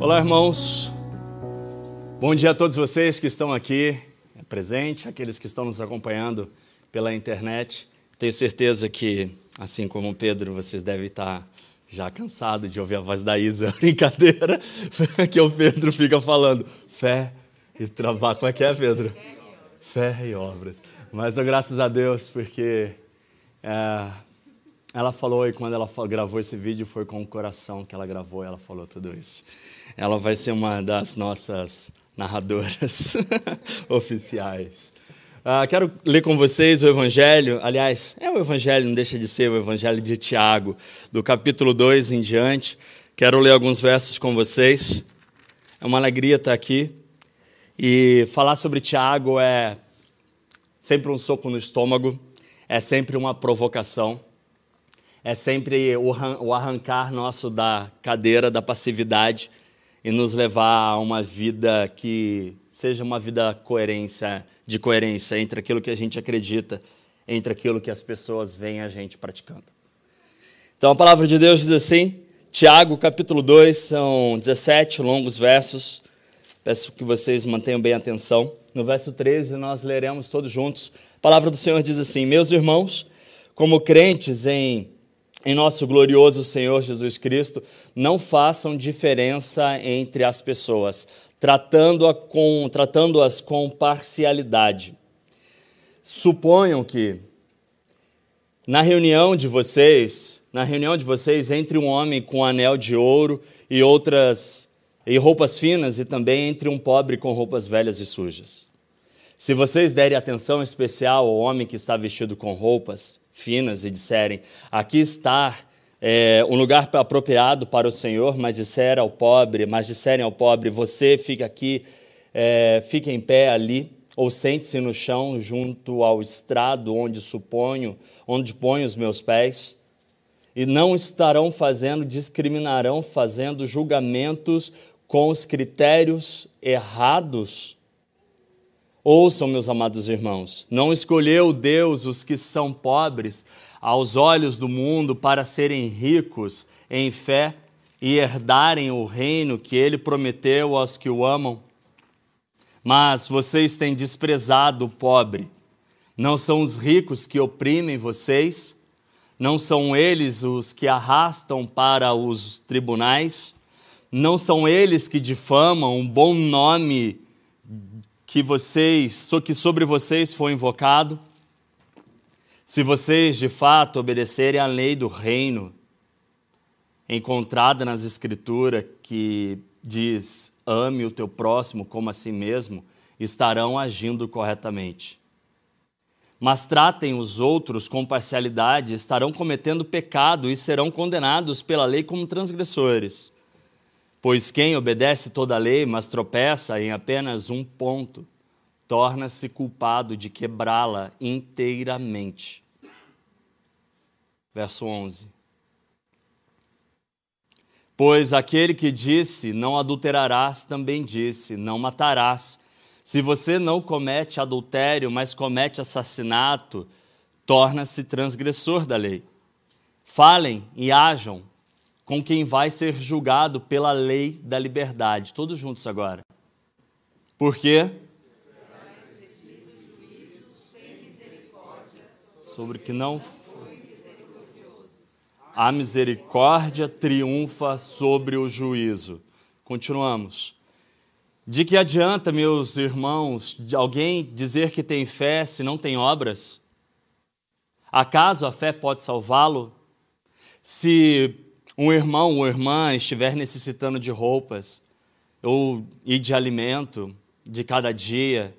Olá, irmãos. Bom dia a todos vocês que estão aqui presente, aqueles que estão nos acompanhando pela internet. Tenho certeza que, assim como o Pedro, vocês devem estar já cansados de ouvir a voz da Isa. Brincadeira, que o Pedro fica falando fé e trabalho. Como é que é, Pedro? Fé e obras. Mas graças a Deus, porque é, ela falou, e quando ela gravou esse vídeo, foi com o coração que ela gravou, ela falou tudo isso ela vai ser uma das nossas narradoras oficiais. Uh, quero ler com vocês o Evangelho, aliás, é o Evangelho, não deixa de ser o Evangelho de Tiago, do capítulo 2 em diante. Quero ler alguns versos com vocês. É uma alegria estar aqui. E falar sobre Tiago é sempre um soco no estômago, é sempre uma provocação, é sempre o arrancar nosso da cadeira da passividade e nos levar a uma vida que seja uma vida coerência, de coerência entre aquilo que a gente acredita, entre aquilo que as pessoas veem a gente praticando. Então a palavra de Deus diz assim, Tiago capítulo 2, são 17 longos versos. Peço que vocês mantenham bem atenção. No verso 13 nós leremos todos juntos. A palavra do Senhor diz assim: Meus irmãos, como crentes em em nosso glorioso Senhor Jesus Cristo, não façam diferença entre as pessoas, tratando-as com, tratando com parcialidade. Suponham que na reunião de vocês, na reunião de vocês, entre um homem com anel de ouro e outras e roupas finas, e também entre um pobre com roupas velhas e sujas. Se vocês derem atenção especial ao homem que está vestido com roupas finas e disserem: Aqui está é, um lugar apropriado para o Senhor, mas disserem ao pobre, mas disserem ao pobre: Você fica aqui, é, fica em pé ali, ou sente-se no chão junto ao estrado onde suponho, onde ponho os meus pés. E não estarão fazendo, discriminarão, fazendo julgamentos com os critérios errados Ouçam, meus amados irmãos, não escolheu Deus os que são pobres aos olhos do mundo para serem ricos em fé e herdarem o reino que ele prometeu aos que o amam? Mas vocês têm desprezado o pobre. Não são os ricos que oprimem vocês? Não são eles os que arrastam para os tribunais? Não são eles que difamam um bom nome que vocês, que sobre vocês foi invocado, se vocês de fato obedecerem à lei do reino, encontrada nas Escrituras, que diz: ame o teu próximo como a si mesmo, estarão agindo corretamente. Mas tratem os outros com parcialidade, estarão cometendo pecado e serão condenados pela lei como transgressores. Pois quem obedece toda a lei, mas tropeça em apenas um ponto, torna-se culpado de quebrá-la inteiramente. Verso 11. Pois aquele que disse, não adulterarás, também disse, não matarás. Se você não comete adultério, mas comete assassinato, torna-se transgressor da lei. Falem e ajam com quem vai ser julgado pela lei da liberdade. Todos juntos agora. Por quê? Sobre que não a misericórdia triunfa sobre o juízo. Continuamos. De que adianta, meus irmãos, alguém dizer que tem fé se não tem obras? Acaso a fé pode salvá-lo? Se um irmão ou irmã estiver necessitando de roupas ou e de alimento de cada dia,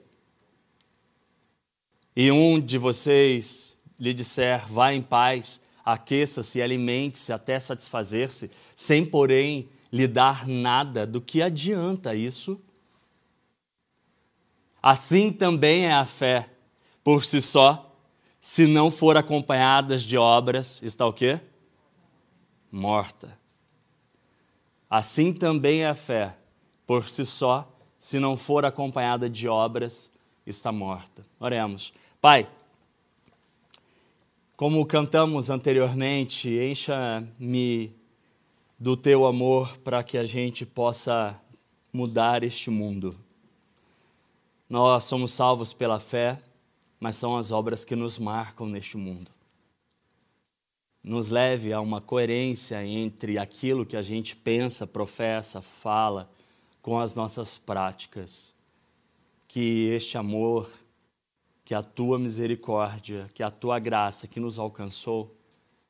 e um de vocês lhe disser, vá em paz, aqueça-se, alimente-se até satisfazer-se, sem, porém, lhe dar nada, do que adianta isso? Assim também é a fé, por si só, se não for acompanhada de obras, está o quê? Morta. Assim também a fé, por si só, se não for acompanhada de obras, está morta. Oremos. Pai, como cantamos anteriormente, encha-me do teu amor para que a gente possa mudar este mundo. Nós somos salvos pela fé, mas são as obras que nos marcam neste mundo. Nos leve a uma coerência entre aquilo que a gente pensa, professa, fala, com as nossas práticas. Que este amor, que a tua misericórdia, que a tua graça que nos alcançou,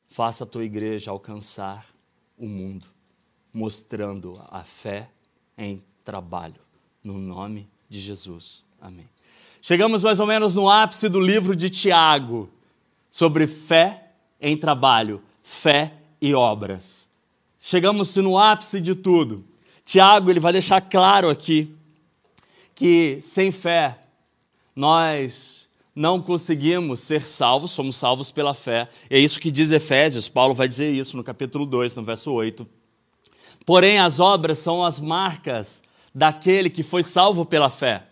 faça a tua igreja alcançar o mundo, mostrando a fé em trabalho, no nome de Jesus. Amém. Chegamos mais ou menos no ápice do livro de Tiago, sobre fé em trabalho, fé e obras. Chegamos no ápice de tudo. Tiago ele vai deixar claro aqui que sem fé nós não conseguimos ser salvos, somos salvos pela fé. É isso que diz Efésios, Paulo vai dizer isso no capítulo 2, no verso 8. Porém, as obras são as marcas daquele que foi salvo pela fé.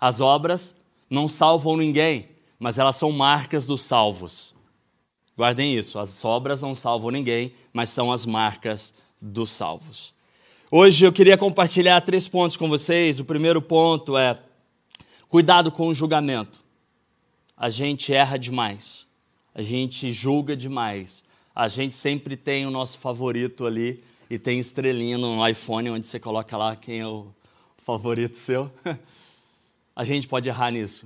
As obras não salvam ninguém, mas elas são marcas dos salvos. Guardem isso, as obras não salvam ninguém, mas são as marcas dos salvos. Hoje eu queria compartilhar três pontos com vocês. O primeiro ponto é cuidado com o julgamento. A gente erra demais, a gente julga demais, a gente sempre tem o nosso favorito ali e tem estrelinha no iPhone onde você coloca lá quem é o favorito seu. a gente pode errar nisso.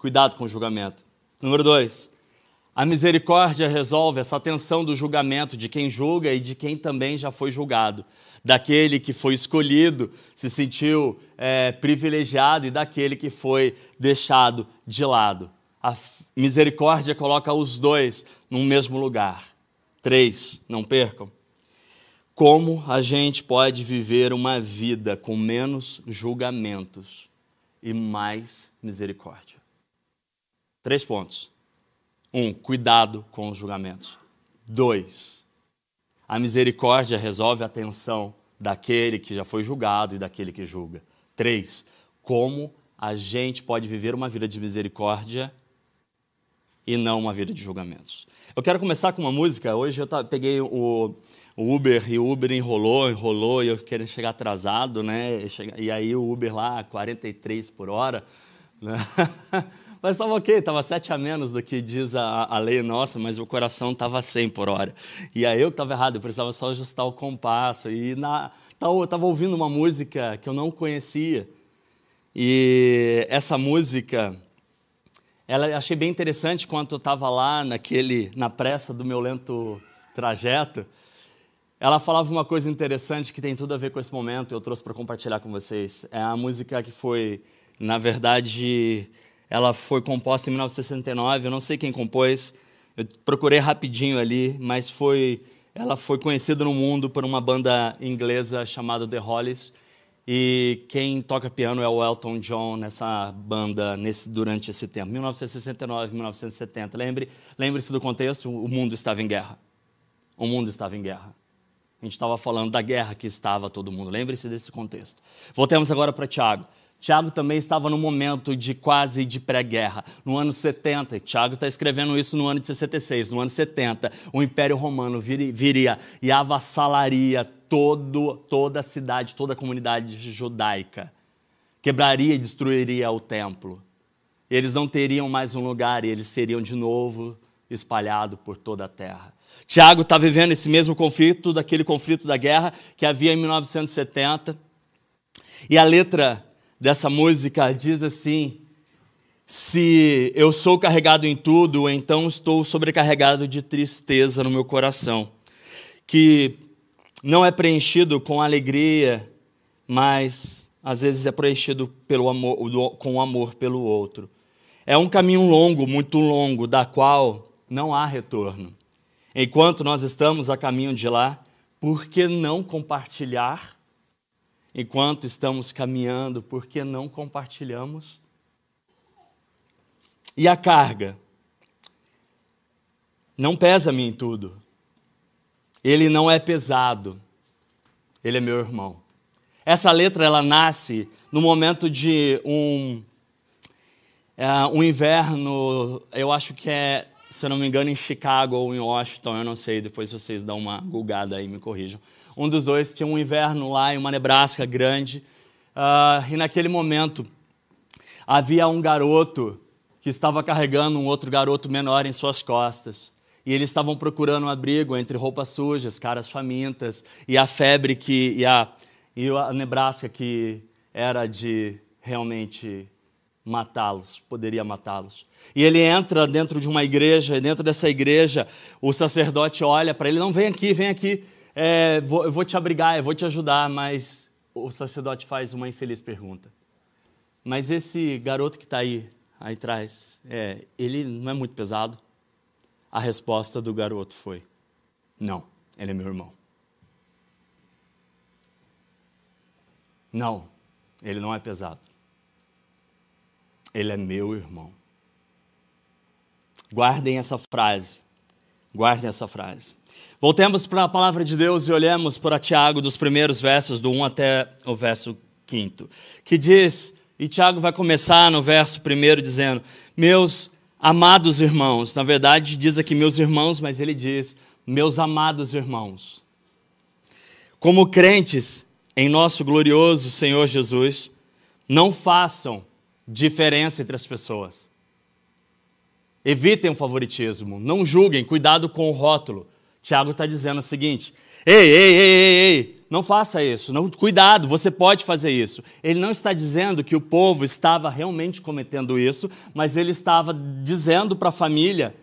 Cuidado com o julgamento. Número dois, a misericórdia resolve essa tensão do julgamento de quem julga e de quem também já foi julgado. Daquele que foi escolhido, se sentiu é, privilegiado, e daquele que foi deixado de lado. A misericórdia coloca os dois no mesmo lugar. Três, não percam. Como a gente pode viver uma vida com menos julgamentos? e mais misericórdia. Três pontos. Um, cuidado com os julgamentos. Dois, a misericórdia resolve a tensão daquele que já foi julgado e daquele que julga. Três, como a gente pode viver uma vida de misericórdia e não uma vida de julgamentos. Eu quero começar com uma música. Hoje eu peguei o, Uber e o Uber enrolou, enrolou e eu querendo chegar atrasado, né? E aí o Uber lá, 43 por hora, né? Mas estava ok, estava sete a menos do que diz a, a lei nossa, mas o coração estava 100 por hora. E aí eu que estava errado, eu precisava só ajustar o compasso. E na, eu estava ouvindo uma música que eu não conhecia. E essa música, ela achei bem interessante quando eu estava lá naquele, na pressa do meu lento trajeto ela falava uma coisa interessante que tem tudo a ver com esse momento, eu trouxe para compartilhar com vocês. É a música que foi, na verdade, ela foi composta em 1969, eu não sei quem compôs, eu procurei rapidinho ali, mas foi, ela foi conhecida no mundo por uma banda inglesa chamada The Hollies, e quem toca piano é o Elton John nessa banda nesse, durante esse tempo, 1969, 1970. Lembre, lembre-se do contexto, o mundo estava em guerra. O mundo estava em guerra. A gente estava falando da guerra que estava todo mundo. Lembre-se desse contexto. Voltemos agora para Tiago. Tiago também estava no momento de quase de pré-guerra, no ano 70. Tiago está escrevendo isso no ano de 66. No ano 70, o Império Romano viria e avassalaria todo, toda a cidade, toda a comunidade judaica. Quebraria e destruiria o templo. Eles não teriam mais um lugar e eles seriam de novo espalhados por toda a terra. Tiago está vivendo esse mesmo conflito, daquele conflito da guerra que havia em 1970. E a letra dessa música diz assim: Se eu sou carregado em tudo, então estou sobrecarregado de tristeza no meu coração, que não é preenchido com alegria, mas às vezes é preenchido pelo amor, com amor pelo outro. É um caminho longo, muito longo, da qual não há retorno. Enquanto nós estamos a caminho de lá, por que não compartilhar enquanto estamos caminhando, por que não compartilhamos? E a carga? Não pesa-me em tudo. Ele não é pesado. Ele é meu irmão. Essa letra ela nasce no momento de um é, um inverno, eu acho que é, se eu não me engano, em Chicago ou em Washington, eu não sei, depois vocês dão uma gulgada aí, me corrijam um dos dois tinha um inverno lá em uma Nebraska grande. Uh, e naquele momento havia um garoto que estava carregando um outro garoto menor em suas costas. E eles estavam procurando um abrigo entre roupas sujas, caras famintas, e a febre que. e a, e a Nebraska que era de realmente matá-los, poderia matá-los. E ele entra dentro de uma igreja, e dentro dessa igreja o sacerdote olha para ele: não, vem aqui, vem aqui é, vou, eu vou te abrigar, eu vou te ajudar, mas o sacerdote faz uma infeliz pergunta. Mas esse garoto que está aí, aí atrás, é, ele não é muito pesado? A resposta do garoto foi: Não, ele é meu irmão. Não, ele não é pesado. Ele é meu irmão. Guardem essa frase. Guardem essa frase. Voltemos para a palavra de Deus e olhemos para Tiago, dos primeiros versos, do 1 até o verso 5, que diz, e Tiago vai começar no verso 1 dizendo: Meus amados irmãos, na verdade diz aqui meus irmãos, mas ele diz: Meus amados irmãos, como crentes em nosso glorioso Senhor Jesus, não façam diferença entre as pessoas. Evitem o favoritismo, não julguem, cuidado com o rótulo. Tiago está dizendo o seguinte: ei, ei, ei, ei, ei, não faça isso, não, cuidado, você pode fazer isso. Ele não está dizendo que o povo estava realmente cometendo isso, mas ele estava dizendo para a família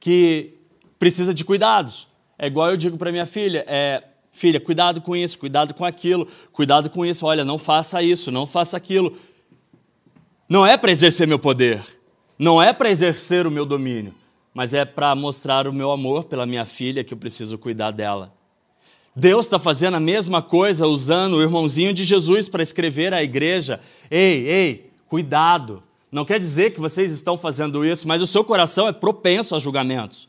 que precisa de cuidados. É igual eu digo para minha filha: é, filha, cuidado com isso, cuidado com aquilo, cuidado com isso, olha, não faça isso, não faça aquilo. Não é para exercer meu poder, não é para exercer o meu domínio mas é para mostrar o meu amor pela minha filha que eu preciso cuidar dela. Deus está fazendo a mesma coisa usando o irmãozinho de Jesus para escrever à igreja: ei, ei, cuidado. Não quer dizer que vocês estão fazendo isso, mas o seu coração é propenso a julgamentos.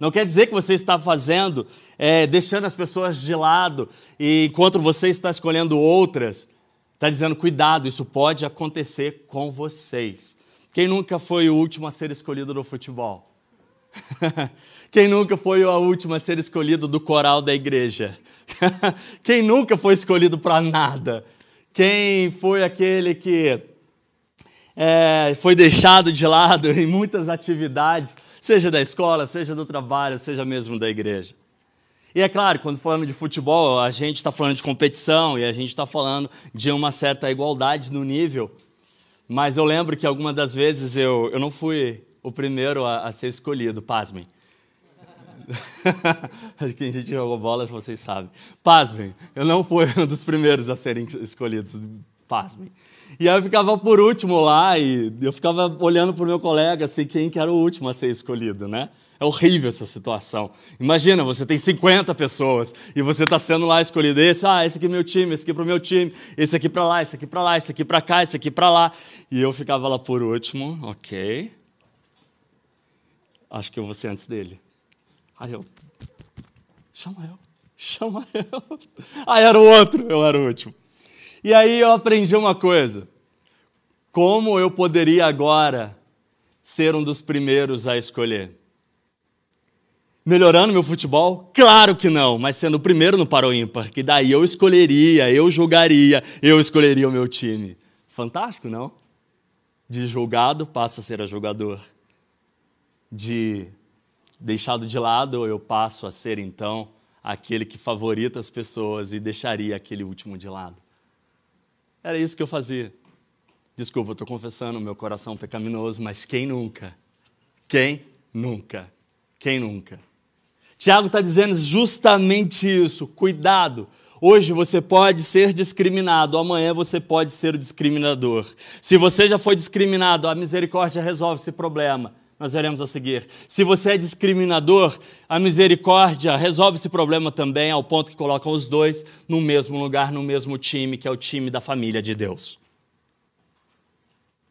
Não quer dizer que você está fazendo, é, deixando as pessoas de lado, e enquanto você está escolhendo outras, está dizendo: cuidado, isso pode acontecer com vocês. Quem nunca foi o último a ser escolhido no futebol? Quem nunca foi a última a ser escolhido do coral da igreja? Quem nunca foi escolhido para nada? Quem foi aquele que é, foi deixado de lado em muitas atividades, seja da escola, seja do trabalho, seja mesmo da igreja? E é claro, quando falando de futebol, a gente está falando de competição e a gente está falando de uma certa igualdade no nível. Mas eu lembro que algumas das vezes eu, eu não fui o primeiro a, a ser escolhido, pasmem. Quem a gente jogou bola, vocês sabem. Pasmem, eu não fui um dos primeiros a serem escolhidos, pasmem. E aí eu ficava por último lá e eu ficava olhando para o meu colega, assim, quem que era o último a ser escolhido, né? É horrível essa situação. Imagina, você tem 50 pessoas e você está sendo lá escolhido. Esse, ah, esse aqui é meu time, esse aqui para o meu time, esse aqui para lá, esse aqui para lá, esse aqui para cá, esse aqui para lá. E eu ficava lá por último, ok acho que eu vou ser antes dele. Aí eu, chama eu, chama eu. Aí era o outro, eu era o último. E aí eu aprendi uma coisa. Como eu poderia agora ser um dos primeiros a escolher? Melhorando meu futebol? Claro que não, mas sendo o primeiro no Paro Ímpar, que daí eu escolheria, eu jogaria, eu escolheria o meu time. Fantástico, não? De julgado passa a ser a jogador de deixado de lado, eu passo a ser então aquele que favorita as pessoas e deixaria aquele último de lado. Era isso que eu fazia. Desculpa, eu estou confessando, meu coração pecaminoso, mas quem nunca? Quem nunca? Quem nunca? Tiago está dizendo justamente isso. Cuidado. Hoje você pode ser discriminado, amanhã você pode ser o discriminador. Se você já foi discriminado, a misericórdia resolve esse problema. Nós veremos a seguir. Se você é discriminador, a misericórdia resolve esse problema também, ao ponto que coloca os dois no mesmo lugar, no mesmo time, que é o time da família de Deus.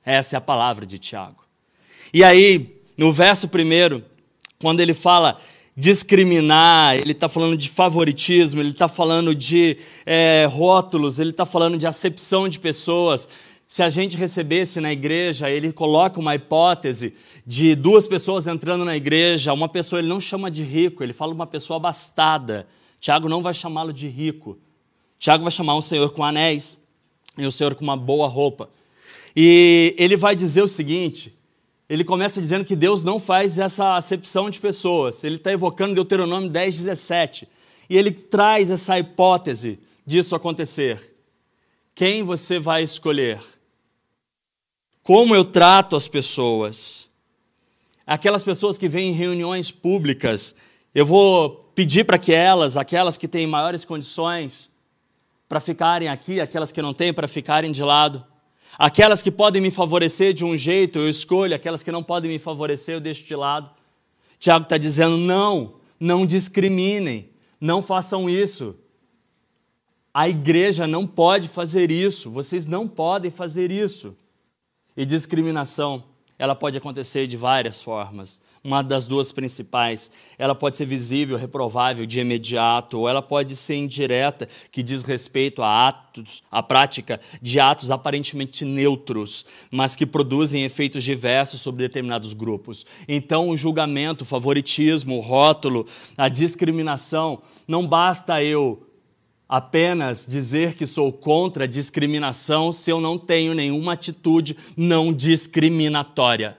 Essa é a palavra de Tiago. E aí, no verso primeiro, quando ele fala discriminar, ele está falando de favoritismo, ele está falando de é, rótulos, ele está falando de acepção de pessoas. Se a gente recebesse na igreja, ele coloca uma hipótese de duas pessoas entrando na igreja, uma pessoa ele não chama de rico, ele fala uma pessoa abastada. Tiago não vai chamá-lo de rico. Tiago vai chamar um senhor com anéis e um senhor com uma boa roupa. E ele vai dizer o seguinte: ele começa dizendo que Deus não faz essa acepção de pessoas. Ele está evocando Deuteronômio 10, 17. E ele traz essa hipótese disso acontecer. Quem você vai escolher? Como eu trato as pessoas? Aquelas pessoas que vêm em reuniões públicas, eu vou pedir para que elas, aquelas que têm maiores condições, para ficarem aqui, aquelas que não têm, para ficarem de lado. Aquelas que podem me favorecer de um jeito, eu escolho, aquelas que não podem me favorecer, eu deixo de lado. Tiago está dizendo: não, não discriminem, não façam isso. A igreja não pode fazer isso, vocês não podem fazer isso. E discriminação, ela pode acontecer de várias formas uma das duas principais. Ela pode ser visível, reprovável de imediato, ou ela pode ser indireta, que diz respeito a atos, a prática de atos aparentemente neutros, mas que produzem efeitos diversos sobre determinados grupos. Então, o julgamento, o favoritismo, o rótulo, a discriminação, não basta eu apenas dizer que sou contra a discriminação se eu não tenho nenhuma atitude não discriminatória.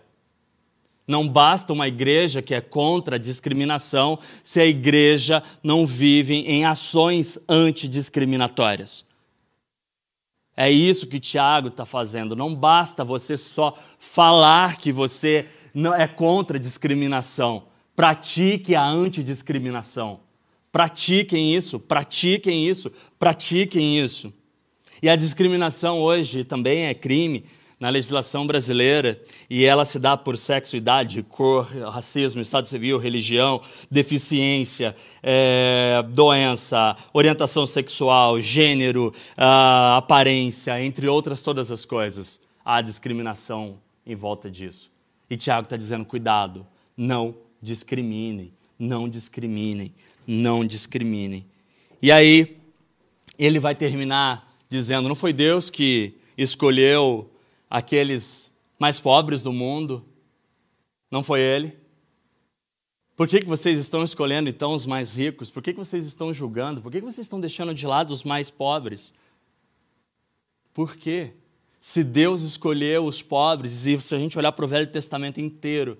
Não basta uma igreja que é contra a discriminação se a igreja não vive em ações antidiscriminatórias. É isso que Tiago está fazendo. Não basta você só falar que você não é contra a discriminação. Pratique a antidiscriminação. Pratiquem isso, pratiquem isso, pratiquem isso. E a discriminação hoje também é crime na legislação brasileira e ela se dá por sexo, idade, cor, racismo, estado civil, religião, deficiência, é, doença, orientação sexual, gênero, aparência, entre outras todas as coisas. Há discriminação em volta disso. E Tiago está dizendo: cuidado, não discriminem, não discriminem, não discriminem. E aí, ele vai terminar dizendo: não foi Deus que escolheu aqueles mais pobres do mundo? Não foi ele? Por que, que vocês estão escolhendo então os mais ricos? Por que, que vocês estão julgando? Por que, que vocês estão deixando de lado os mais pobres? Por quê? Se Deus escolheu os pobres, e se a gente olhar para o Velho Testamento inteiro,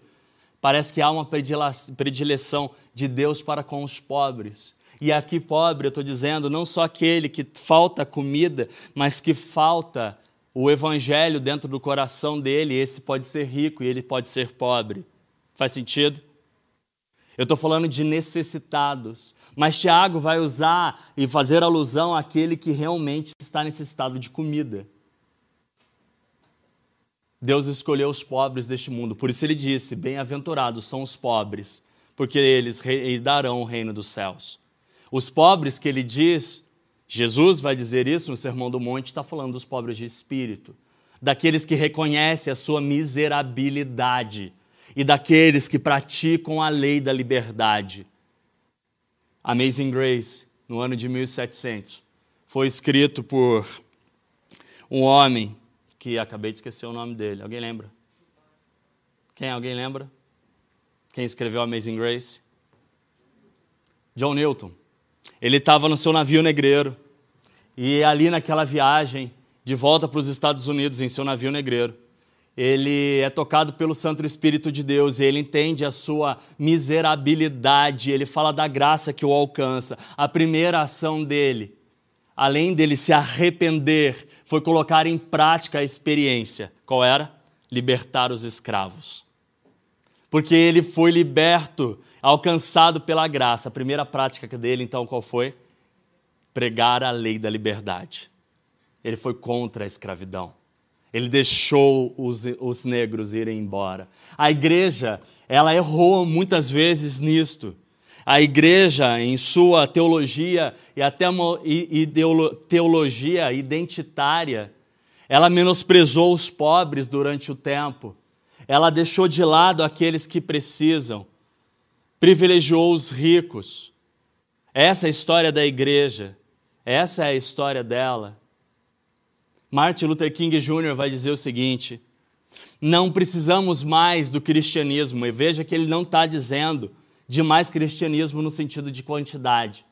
parece que há uma predileção de Deus para com os pobres. E aqui, pobre, eu estou dizendo, não só aquele que falta comida, mas que falta o evangelho dentro do coração dele, esse pode ser rico e ele pode ser pobre. Faz sentido? Eu estou falando de necessitados. Mas Tiago vai usar e fazer alusão àquele que realmente está necessitado de comida. Deus escolheu os pobres deste mundo, por isso ele disse: Bem-aventurados são os pobres, porque eles darão o reino dos céus. Os pobres que ele diz Jesus vai dizer isso no Sermão do Monte, está falando dos pobres de espírito, daqueles que reconhecem a sua miserabilidade e daqueles que praticam a lei da liberdade. Amazing Grace, no ano de 1700, foi escrito por um homem que acabei de esquecer o nome dele. Alguém lembra? Quem? Alguém lembra? Quem escreveu Amazing Grace? John Newton. Ele estava no seu navio negreiro e ali naquela viagem de volta para os Estados Unidos em seu navio negreiro, ele é tocado pelo Santo Espírito de Deus e ele entende a sua miserabilidade, ele fala da graça que o alcança. A primeira ação dele, além dele se arrepender, foi colocar em prática a experiência. Qual era? Libertar os escravos. Porque ele foi liberto, alcançado pela graça. A primeira prática dele, então, qual foi? Pregar a lei da liberdade. Ele foi contra a escravidão. Ele deixou os, os negros irem embora. A igreja, ela errou muitas vezes nisto. A igreja, em sua teologia e até teologia identitária, ela menosprezou os pobres durante o tempo. Ela deixou de lado aqueles que precisam. Privilegiou os ricos. Essa é a história da igreja. Essa é a história dela. Martin Luther King Jr. vai dizer o seguinte: não precisamos mais do cristianismo. E veja que ele não está dizendo de mais cristianismo no sentido de quantidade.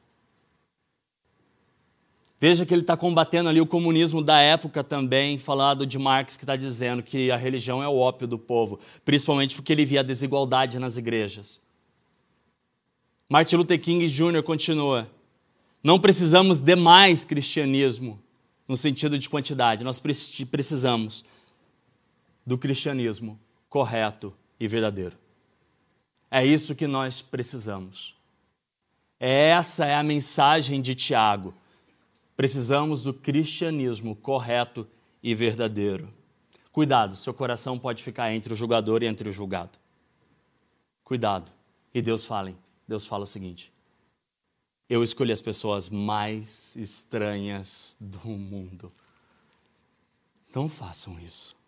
Veja que ele está combatendo ali o comunismo da época também, falado de Marx, que está dizendo que a religião é o ópio do povo, principalmente porque ele via a desigualdade nas igrejas. Martin Luther King Jr. continua: não precisamos de mais cristianismo no sentido de quantidade, nós precisamos do cristianismo correto e verdadeiro. É isso que nós precisamos. Essa é a mensagem de Tiago. Precisamos do cristianismo correto e verdadeiro. Cuidado, seu coração pode ficar entre o julgador e entre o julgado. Cuidado. E Deus fala, Deus fala o seguinte: Eu escolhi as pessoas mais estranhas do mundo. Não façam isso.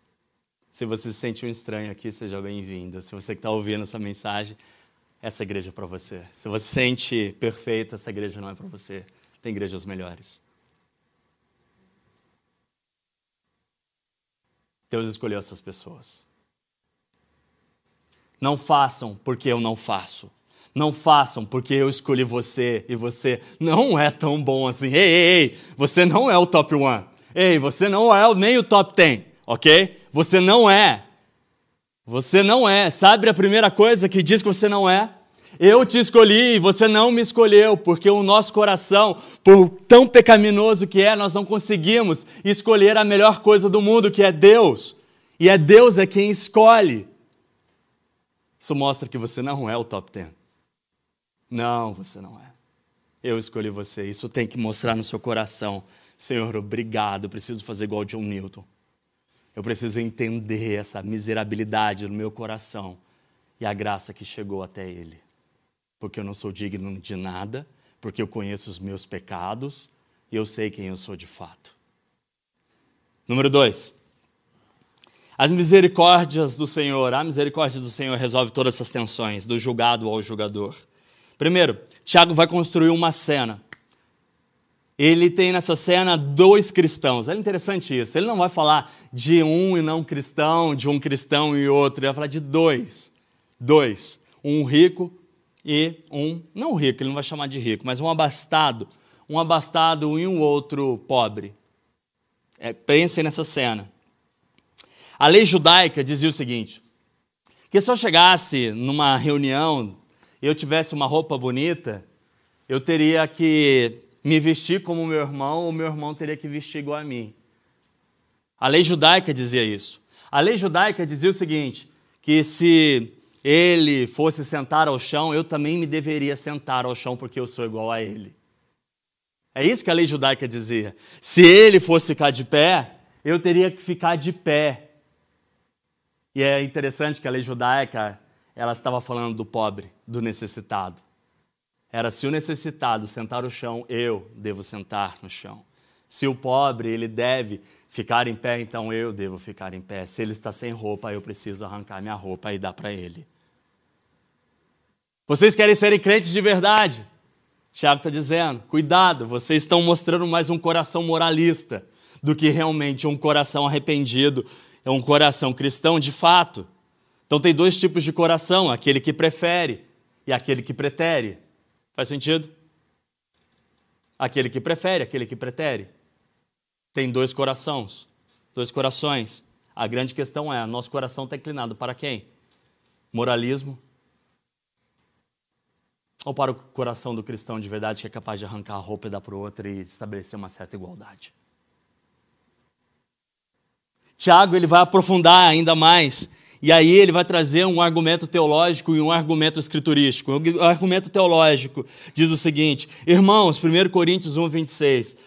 Se você se sente um estranho aqui, seja bem-vindo. Se você que está ouvindo essa mensagem, essa igreja é para você. Se você se sente perfeito, essa igreja não é para você. Tem igrejas melhores. Deus escolheu essas pessoas. Não façam porque eu não faço. Não façam porque eu escolhi você e você não é tão bom assim. Ei, ei, ei, você não é o top one. Ei, você não é nem o top ten, ok? Você não é. Você não é. Sabe a primeira coisa que diz que você não é? Eu te escolhi e você não me escolheu, porque o nosso coração, por tão pecaminoso que é, nós não conseguimos escolher a melhor coisa do mundo, que é Deus. E é Deus é quem escolhe. Isso mostra que você não é o top 10. Não, você não é. Eu escolhi você. Isso tem que mostrar no seu coração. Senhor, obrigado. Preciso fazer igual John Newton. Eu preciso entender essa miserabilidade no meu coração e a graça que chegou até Ele. Porque eu não sou digno de nada, porque eu conheço os meus pecados e eu sei quem eu sou de fato. Número dois. As misericórdias do Senhor, a misericórdia do Senhor resolve todas essas tensões, do julgado ao julgador. Primeiro, Tiago vai construir uma cena ele tem nessa cena dois cristãos. É interessante isso. Ele não vai falar de um e não cristão, de um cristão e outro. Ele vai falar de dois. Dois. Um rico e um. Não rico, ele não vai chamar de rico, mas um abastado. Um abastado e um outro pobre. É, pensem nessa cena. A lei judaica dizia o seguinte: que se eu chegasse numa reunião e eu tivesse uma roupa bonita, eu teria que me vestir como meu irmão, o meu irmão teria que vestir igual a mim. A lei judaica dizia isso. A lei judaica dizia o seguinte: que se ele fosse sentar ao chão, eu também me deveria sentar ao chão porque eu sou igual a ele. É isso que a lei judaica dizia. Se ele fosse ficar de pé, eu teria que ficar de pé. E é interessante que a lei judaica, ela estava falando do pobre, do necessitado era se o necessitado sentar no chão, eu devo sentar no chão. Se o pobre, ele deve ficar em pé, então eu devo ficar em pé. Se ele está sem roupa, eu preciso arrancar minha roupa e dar para ele. Vocês querem serem crentes de verdade? Tiago está dizendo: cuidado, vocês estão mostrando mais um coração moralista do que realmente um coração arrependido, é um coração cristão de fato. Então tem dois tipos de coração: aquele que prefere e aquele que pretere. Faz sentido? Aquele que prefere, aquele que pretere. Tem dois corações, dois corações. A grande questão é: nosso coração está inclinado para quem? Moralismo? Ou para o coração do cristão de verdade que é capaz de arrancar a roupa e dar para o outro e estabelecer uma certa igualdade? Tiago ele vai aprofundar ainda mais. E aí ele vai trazer um argumento teológico e um argumento escriturístico. O argumento teológico diz o seguinte: Irmãos, 1 Coríntios 1, 26.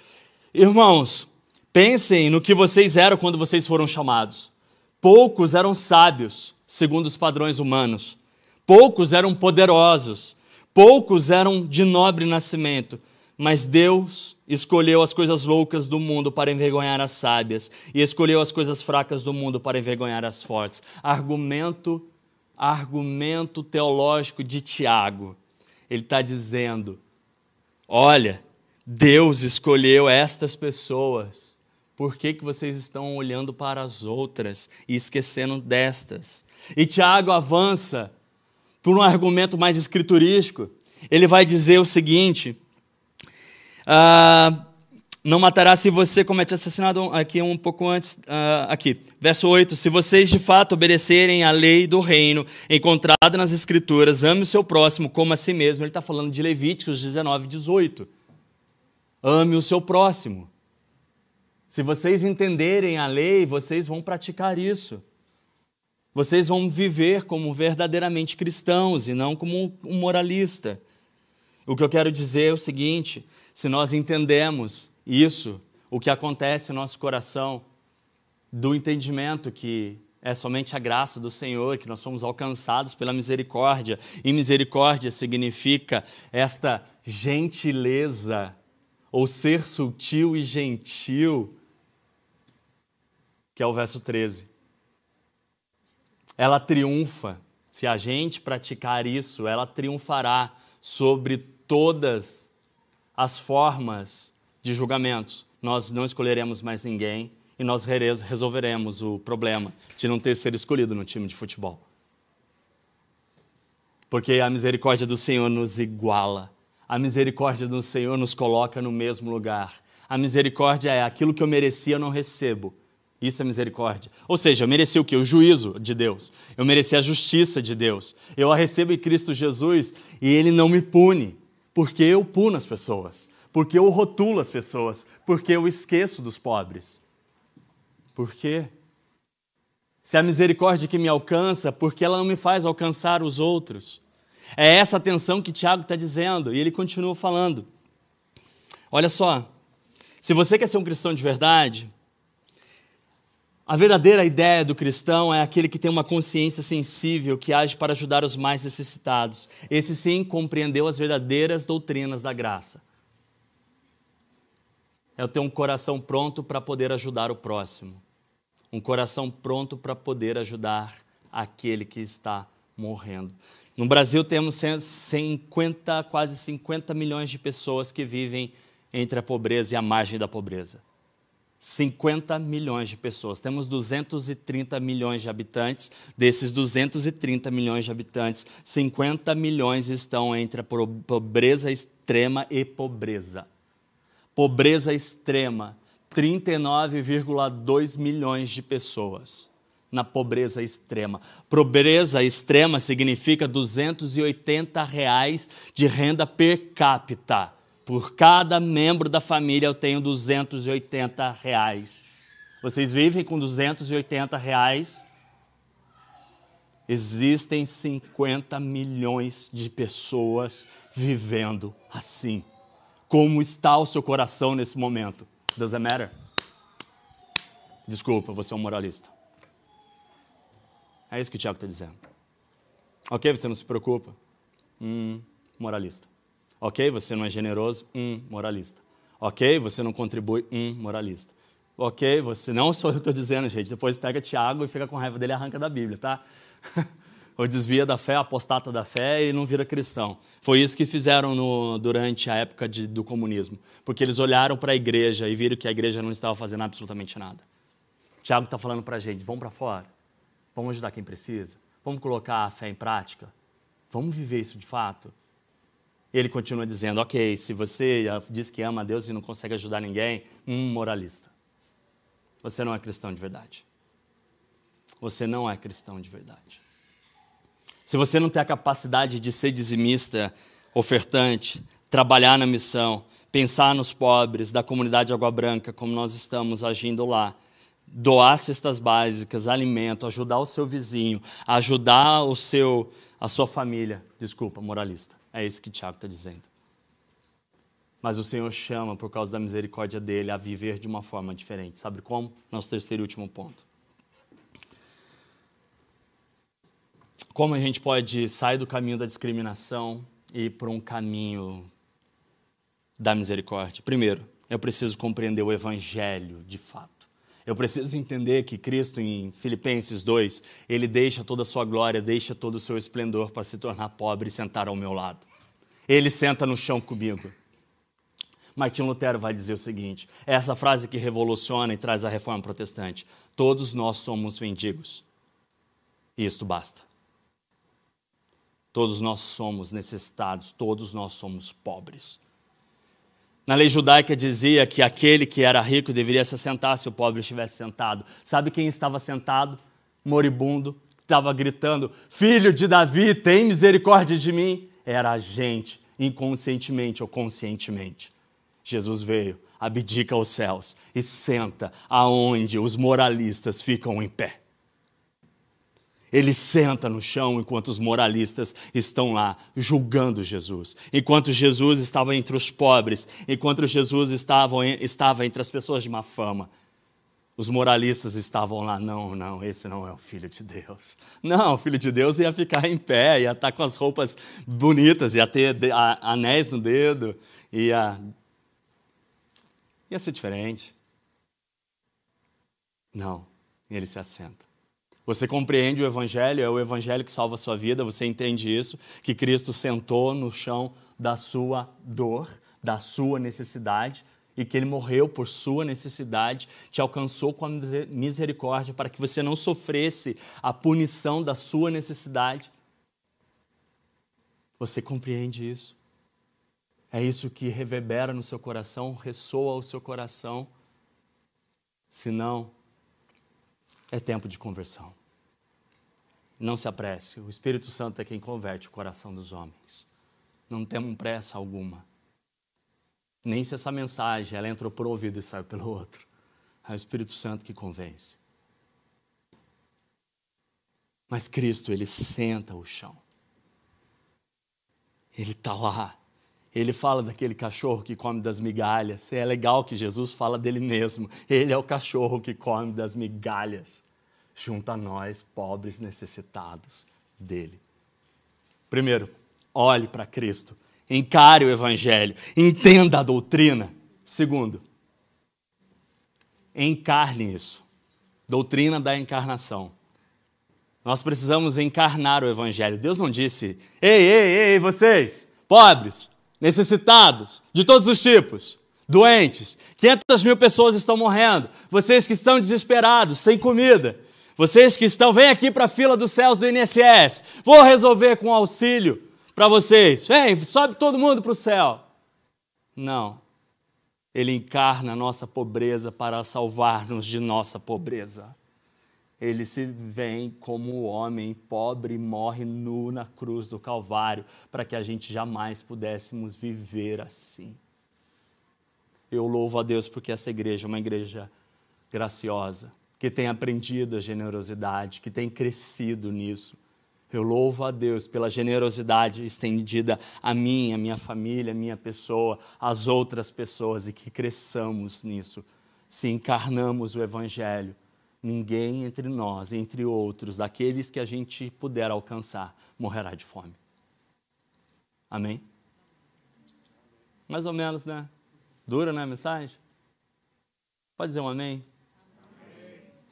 Irmãos, pensem no que vocês eram quando vocês foram chamados. Poucos eram sábios, segundo os padrões humanos. Poucos eram poderosos. Poucos eram de nobre nascimento. Mas Deus escolheu as coisas loucas do mundo para envergonhar as sábias, e escolheu as coisas fracas do mundo para envergonhar as fortes. Argumento, argumento teológico de Tiago. Ele está dizendo: olha, Deus escolheu estas pessoas. Por que, que vocês estão olhando para as outras e esquecendo destas? E Tiago avança por um argumento mais escriturístico. Ele vai dizer o seguinte ah, não matará se você comete assassinato. Aqui um pouco antes, ah, aqui, verso 8. Se vocês de fato obedecerem à lei do reino encontrada nas Escrituras, ame o seu próximo como a si mesmo. Ele está falando de Levíticos 19, 18. Ame o seu próximo. Se vocês entenderem a lei, vocês vão praticar isso. Vocês vão viver como verdadeiramente cristãos e não como um moralista. O que eu quero dizer é o seguinte: se nós entendemos isso, o que acontece no nosso coração, do entendimento que é somente a graça do Senhor, que nós somos alcançados pela misericórdia, e misericórdia significa esta gentileza, ou ser sutil e gentil, que é o verso 13. Ela triunfa, se a gente praticar isso, ela triunfará sobre todas as formas de julgamentos. Nós não escolheremos mais ninguém e nós resolveremos o problema de não ter sido escolhido no time de futebol. Porque a misericórdia do Senhor nos iguala. A misericórdia do Senhor nos coloca no mesmo lugar. A misericórdia é aquilo que eu merecia, eu não recebo. Isso é misericórdia. Ou seja, eu mereci o quê? O juízo de Deus. Eu mereci a justiça de Deus. Eu a recebo em Cristo Jesus e Ele não me pune porque eu puno as pessoas, porque eu rotulo as pessoas, porque eu esqueço dos pobres. Por quê? Se a misericórdia que me alcança, porque ela não me faz alcançar os outros. É essa atenção que Tiago está dizendo, e ele continua falando. Olha só, se você quer ser um cristão de verdade, a verdadeira ideia do cristão é aquele que tem uma consciência sensível, que age para ajudar os mais necessitados. Esse sim compreendeu as verdadeiras doutrinas da graça. É ter um coração pronto para poder ajudar o próximo. Um coração pronto para poder ajudar aquele que está morrendo. No Brasil temos 50, quase 50 milhões de pessoas que vivem entre a pobreza e a margem da pobreza. 50 milhões de pessoas. Temos 230 milhões de habitantes. Desses 230 milhões de habitantes, 50 milhões estão entre a pobreza extrema e pobreza. Pobreza extrema, 39,2 milhões de pessoas na pobreza extrema. Pobreza extrema significa 280 reais de renda per capita. Por cada membro da família eu tenho 280 reais. Vocês vivem com 280 reais? Existem 50 milhões de pessoas vivendo assim. Como está o seu coração nesse momento? Does it matter? Desculpa, você é um moralista. É isso que o Tiago está dizendo. Ok, você não se preocupa? Hum, moralista. Ok, você não é generoso? Um, moralista. Ok, você não contribui? Um, moralista. Ok, você não sou eu que estou dizendo, gente. Depois pega Tiago e fica com raiva dele e arranca da Bíblia, tá? Ou desvia da fé, apostata da fé e não vira cristão. Foi isso que fizeram no, durante a época de, do comunismo. Porque eles olharam para a igreja e viram que a igreja não estava fazendo absolutamente nada. Tiago está falando para a gente: vamos para fora, vamos ajudar quem precisa, vamos colocar a fé em prática, vamos viver isso de fato. Ele continua dizendo: ok, se você diz que ama a Deus e não consegue ajudar ninguém, um moralista. Você não é cristão de verdade. Você não é cristão de verdade. Se você não tem a capacidade de ser dizimista, ofertante, trabalhar na missão, pensar nos pobres da comunidade Água Branca, como nós estamos agindo lá, doar cestas básicas, alimento, ajudar o seu vizinho, ajudar o seu, a sua família. Desculpa, moralista. É isso que Tiago está dizendo. Mas o Senhor chama, por causa da misericórdia dele, a viver de uma forma diferente. Sabe como? Nosso terceiro e último ponto. Como a gente pode sair do caminho da discriminação e ir para um caminho da misericórdia? Primeiro, eu preciso compreender o evangelho de fato. Eu preciso entender que Cristo, em Filipenses 2, ele deixa toda a sua glória, deixa todo o seu esplendor para se tornar pobre e sentar ao meu lado. Ele senta no chão comigo. Martinho Lutero vai dizer o seguinte: é essa frase que revoluciona e traz a reforma protestante. Todos nós somos mendigos. E isto basta. Todos nós somos necessitados, todos nós somos pobres. Na lei judaica dizia que aquele que era rico deveria se assentar se o pobre estivesse sentado. Sabe quem estava sentado? Moribundo, estava gritando: Filho de Davi, tem misericórdia de mim. Era a gente, inconscientemente ou conscientemente. Jesus veio, abdica aos céus e senta aonde os moralistas ficam em pé. Ele senta no chão enquanto os moralistas estão lá julgando Jesus. Enquanto Jesus estava entre os pobres, enquanto Jesus estava, estava entre as pessoas de má fama, os moralistas estavam lá, não, não, esse não é o Filho de Deus. Não, o Filho de Deus ia ficar em pé, ia estar com as roupas bonitas, ia ter anéis no dedo, ia, ia ser diferente. Não, ele se assenta. Você compreende o Evangelho, é o Evangelho que salva a sua vida, você entende isso, que Cristo sentou no chão da sua dor, da sua necessidade, e que ele morreu por sua necessidade, te alcançou com a misericórdia para que você não sofresse a punição da sua necessidade. Você compreende isso? É isso que reverbera no seu coração, ressoa ao seu coração. Se não, é tempo de conversão. Não se apresse, o Espírito Santo é quem converte o coração dos homens. Não temos pressa alguma. Nem se essa mensagem ela entrou por um ouvido e saiu pelo outro. É o Espírito Santo que convence. Mas Cristo, ele senta o chão. Ele está lá. Ele fala daquele cachorro que come das migalhas. É legal que Jesus fala dele mesmo. Ele é o cachorro que come das migalhas junto a nós, pobres necessitados dele. Primeiro, olhe para Cristo, encare o Evangelho, entenda a doutrina. Segundo, encarne isso. Doutrina da encarnação. Nós precisamos encarnar o Evangelho. Deus não disse, ei, ei, ei, vocês, pobres, necessitados, de todos os tipos, doentes, 500 mil pessoas estão morrendo, vocês que estão desesperados, sem comida, vocês que estão, vem aqui para a fila dos céus do INSS. Vou resolver com auxílio para vocês. Vem, sobe todo mundo para o céu. Não. Ele encarna a nossa pobreza para salvar-nos de nossa pobreza. Ele se vem como homem pobre e morre nu na cruz do Calvário para que a gente jamais pudéssemos viver assim. Eu louvo a Deus porque essa igreja é uma igreja graciosa que tem aprendido a generosidade, que tem crescido nisso. Eu louvo a Deus pela generosidade estendida a mim, a minha família, a minha pessoa, às outras pessoas e que cresçamos nisso. Se encarnamos o Evangelho, ninguém entre nós, entre outros, daqueles que a gente puder alcançar, morrerá de fome. Amém? Mais ou menos, né? Dura, né, a mensagem? Pode dizer um amém?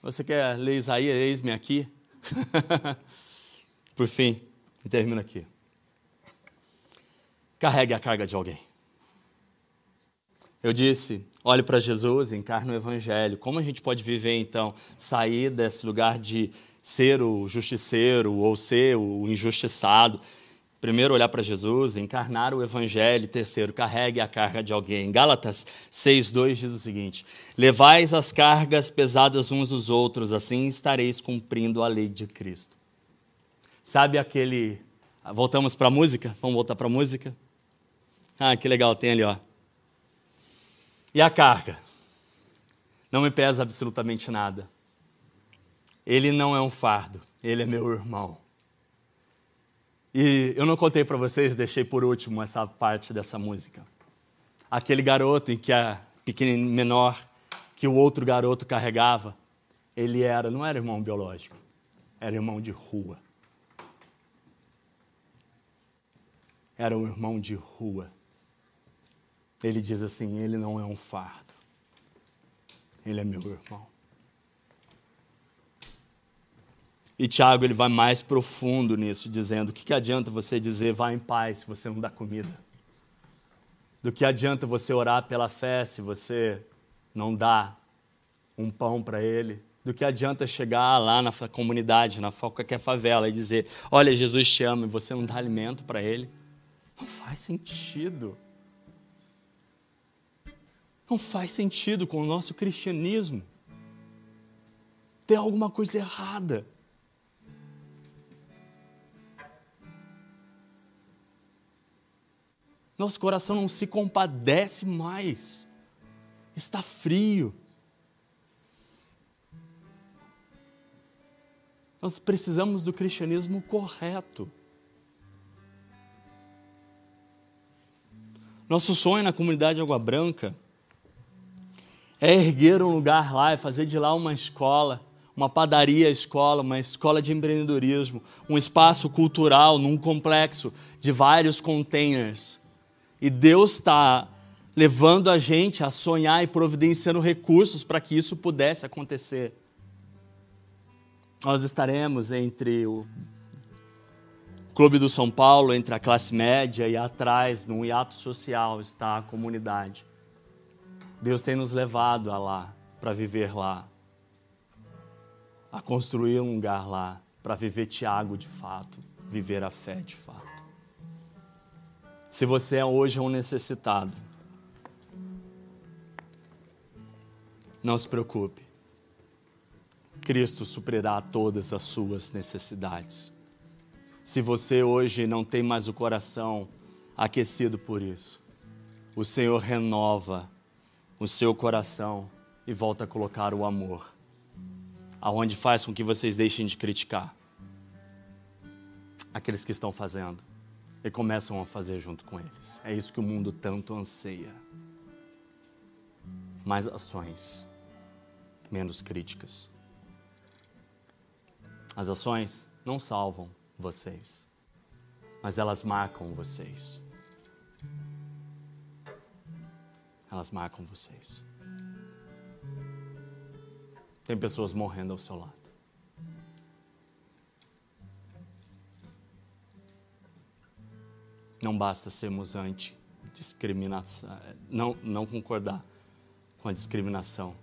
Você quer ler Isaías, eis-me aqui? Por fim, e termino aqui. Carregue a carga de alguém. Eu disse, olhe para Jesus, encarne o Evangelho. Como a gente pode viver, então, sair desse lugar de ser o justiceiro ou ser o injustiçado Primeiro, olhar para Jesus, encarnar o Evangelho. Terceiro, carregue a carga de alguém. Gálatas 6,2 diz o seguinte: Levais as cargas pesadas uns dos outros, assim estareis cumprindo a lei de Cristo. Sabe aquele. Voltamos para a música? Vamos voltar para a música? Ah, que legal, tem ali, ó. E a carga? Não me pesa absolutamente nada. ele não é um fardo, ele é meu irmão. E eu não contei para vocês, deixei por último essa parte dessa música. Aquele garoto em que a pequena menor que o outro garoto carregava, ele era, não era irmão biológico, era irmão de rua. Era um irmão de rua. Ele diz assim: ele não é um fardo, ele é meu irmão. E Tiago ele vai mais profundo nisso, dizendo: o que, que adianta você dizer vá em paz se você não dá comida? Do que adianta você orar pela fé se você não dá um pão para ele? Do que adianta chegar lá na comunidade, na qualquer favela, e dizer: Olha, Jesus te ama, e você não dá alimento para ele? Não faz sentido. Não faz sentido com o nosso cristianismo. Tem alguma coisa errada. Nosso coração não se compadece mais. Está frio. Nós precisamos do cristianismo correto. Nosso sonho na comunidade Água Branca é erguer um lugar lá e fazer de lá uma escola, uma padaria escola, uma escola de empreendedorismo, um espaço cultural num complexo de vários containers e Deus está levando a gente a sonhar e providenciando recursos para que isso pudesse acontecer. Nós estaremos entre o Clube do São Paulo, entre a classe média e atrás, num hiato social, está a comunidade. Deus tem nos levado a lá, para viver lá, a construir um lugar lá, para viver Tiago de fato, viver a fé de fato. Se você é hoje um necessitado, não se preocupe. Cristo suprirá todas as suas necessidades. Se você hoje não tem mais o coração aquecido por isso, o Senhor renova o seu coração e volta a colocar o amor, aonde faz com que vocês deixem de criticar aqueles que estão fazendo e começam a fazer junto com eles. É isso que o mundo tanto anseia. Mais ações, menos críticas. As ações não salvam vocês, mas elas marcam vocês. Elas marcam vocês. Tem pessoas morrendo ao seu lado. Não basta sermos anti-discriminação, não, não concordar com a discriminação,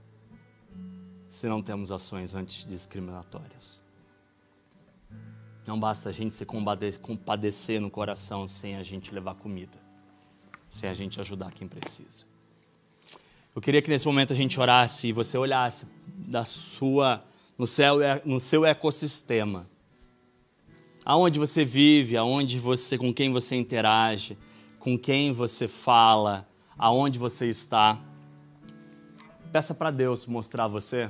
se não temos ações antidiscriminatórias. Não basta a gente se compadecer no coração sem a gente levar comida, sem a gente ajudar quem precisa. Eu queria que nesse momento a gente orasse e você olhasse da sua, no, céu, no seu ecossistema aonde você vive, aonde você, com quem você interage, com quem você fala, aonde você está. Peça para Deus mostrar a você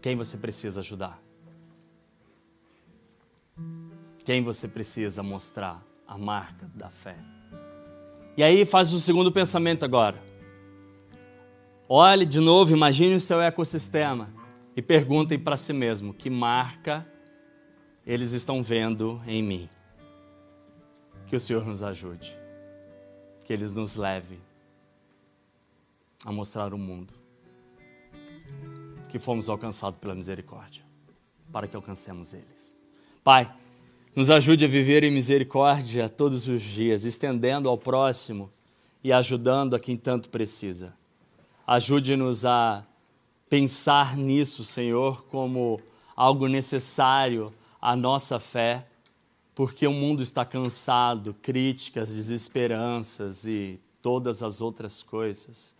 quem você precisa ajudar. Quem você precisa mostrar a marca da fé. E aí faz o segundo pensamento agora. Olhe de novo, imagine o seu ecossistema e perguntem para si mesmo que marca eles estão vendo em mim. Que o Senhor nos ajude, que eles nos leve a mostrar o mundo que fomos alcançados pela misericórdia, para que alcancemos eles. Pai, nos ajude a viver em misericórdia todos os dias, estendendo ao próximo e ajudando a quem tanto precisa. Ajude-nos a pensar nisso, Senhor, como algo necessário à nossa fé, porque o mundo está cansado, críticas, desesperanças e todas as outras coisas.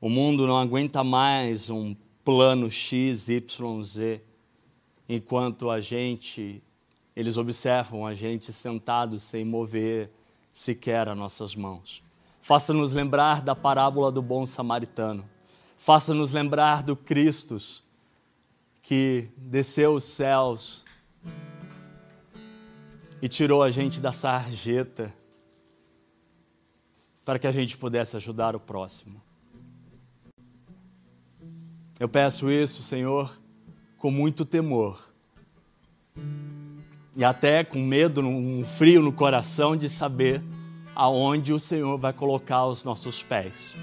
O mundo não aguenta mais um plano X, Y, Z, enquanto a gente, eles observam a gente sentado sem mover sequer as nossas mãos. Faça-nos lembrar da parábola do bom samaritano Faça-nos lembrar do Cristo que desceu os céus e tirou a gente da sarjeta para que a gente pudesse ajudar o próximo. Eu peço isso, Senhor, com muito temor e até com medo, um frio no coração de saber aonde o Senhor vai colocar os nossos pés.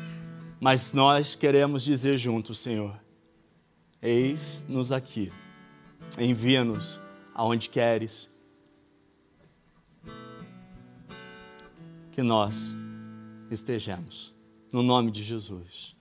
Mas nós queremos dizer juntos, Senhor, eis-nos aqui, envia-nos aonde queres, que nós estejamos. No nome de Jesus.